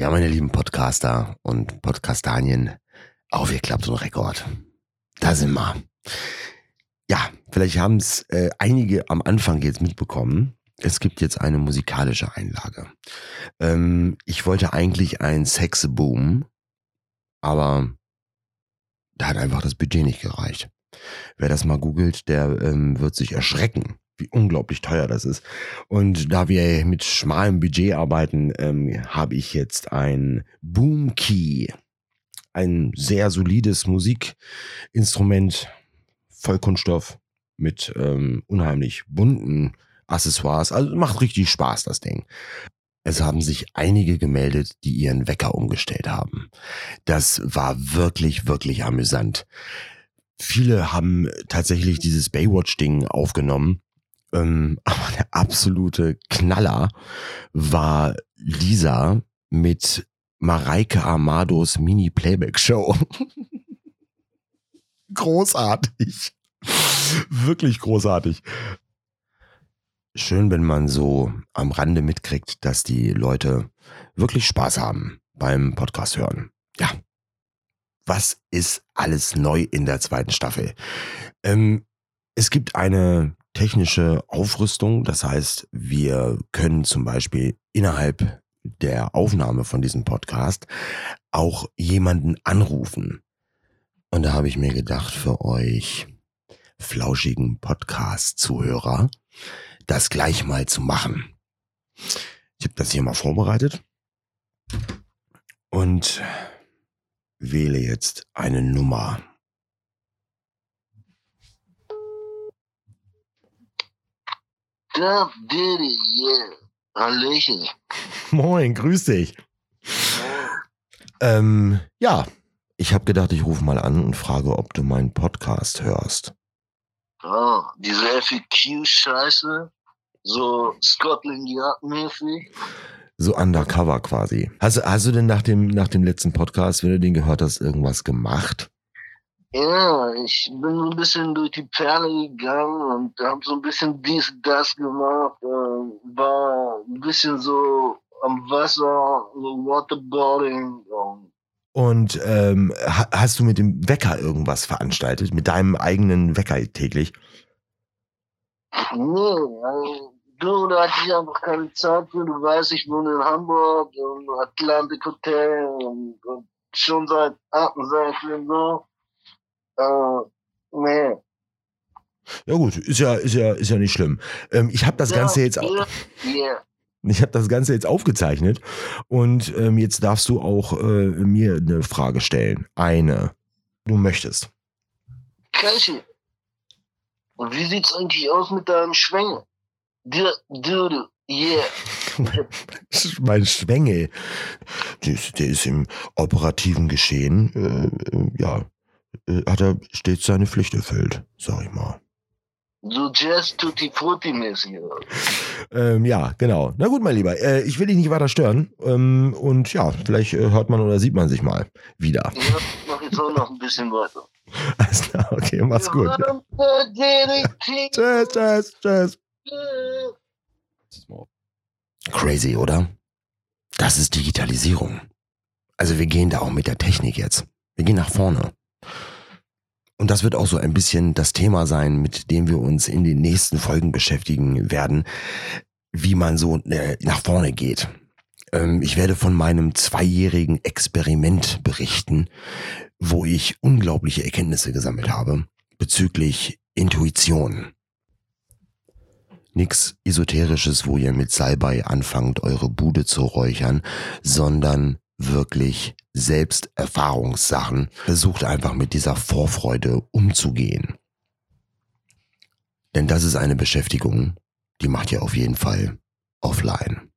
Ja, meine lieben Podcaster und Podcastanien, aufgeklappt und Rekord. Da sind wir. Ja, vielleicht haben es äh, einige am Anfang jetzt mitbekommen. Es gibt jetzt eine musikalische Einlage. Ähm, ich wollte eigentlich ein Sexboom, aber da hat einfach das Budget nicht gereicht. Wer das mal googelt, der ähm, wird sich erschrecken, wie unglaublich teuer das ist. Und da wir mit schmalem Budget arbeiten, ähm, habe ich jetzt ein Boom Key. Ein sehr solides Musikinstrument, Vollkunststoff mit ähm, unheimlich bunten Accessoires. Also macht richtig Spaß, das Ding. Es haben sich einige gemeldet, die ihren Wecker umgestellt haben. Das war wirklich, wirklich amüsant. Viele haben tatsächlich dieses Baywatch-Ding aufgenommen. Ähm, aber der absolute Knaller war Lisa mit Mareike Amados Mini-Playback-Show. großartig. Wirklich großartig. Schön, wenn man so am Rande mitkriegt, dass die Leute wirklich Spaß haben beim Podcast hören. Ja. Was ist alles neu in der zweiten Staffel? Ähm, es gibt eine technische Aufrüstung. Das heißt, wir können zum Beispiel innerhalb der Aufnahme von diesem Podcast auch jemanden anrufen. Und da habe ich mir gedacht, für euch flauschigen Podcast-Zuhörer, das gleich mal zu machen. Ich habe das hier mal vorbereitet und wähle jetzt eine Nummer. Da Diddy, yeah. Hallöchen. Moin, grüß dich. Ähm, ja, ich habe gedacht, ich rufe mal an und frage, ob du meinen Podcast hörst. Oh, diese FAQ-Scheiße. So Scotland Yard-mäßig. So undercover quasi. Hast, hast du denn nach dem, nach dem letzten Podcast, wenn du den gehört hast, irgendwas gemacht? Ja, ich bin so ein bisschen durch die Perle gegangen und habe so ein bisschen dies, das gemacht. Äh, war ein bisschen so am Wasser, so Waterboarding. Und Und ähm, ha- hast du mit dem Wecker irgendwas veranstaltet? Mit deinem eigenen Wecker täglich? nee, also, du, da hatte ich einfach keine Zeit für. Du weißt, ich wohne in Hamburg, im Atlantic Hotel und, und schon seit 68 und so. Äh, nee. Ja gut, ist ja, ist ja, ist ja nicht schlimm. Ähm, ich habe das Ganze jetzt, au- Yeah, yeah. ich habe das Ganze jetzt aufgezeichnet und ähm, jetzt darfst du auch äh, mir eine Frage stellen. Eine. Du möchtest. Kelchi. Und wie sieht's eigentlich aus mit deinem Schwengel? Du, yeah. mein Schwengel. Der ist, der ist im operativen Geschehen, äh, äh, ja, hat er stets seine Pflicht erfüllt, sag ich mal. So Jazz Tutti Frutti mäßig. Ähm, ja, genau. Na gut, mein Lieber, äh, ich will dich nicht weiter stören. Ähm, und ja, vielleicht äh, hört man oder sieht man sich mal wieder. Ja, ich mach jetzt auch noch ein bisschen weiter. Alles klar, okay, mach's gut. Tschüss, tschüss, tschüss. Crazy, oder? Das ist Digitalisierung. Also wir gehen da auch mit der Technik jetzt. Wir gehen nach vorne. Und das wird auch so ein bisschen das Thema sein, mit dem wir uns in den nächsten Folgen beschäftigen werden, wie man so äh, nach vorne geht. Ähm, ich werde von meinem zweijährigen Experiment berichten, wo ich unglaubliche Erkenntnisse gesammelt habe bezüglich Intuition. Nix Esoterisches, wo ihr mit Salbei anfangt, eure Bude zu räuchern, sondern wirklich Selbsterfahrungssachen. Versucht einfach mit dieser Vorfreude umzugehen. Denn das ist eine Beschäftigung, die macht ihr auf jeden Fall offline.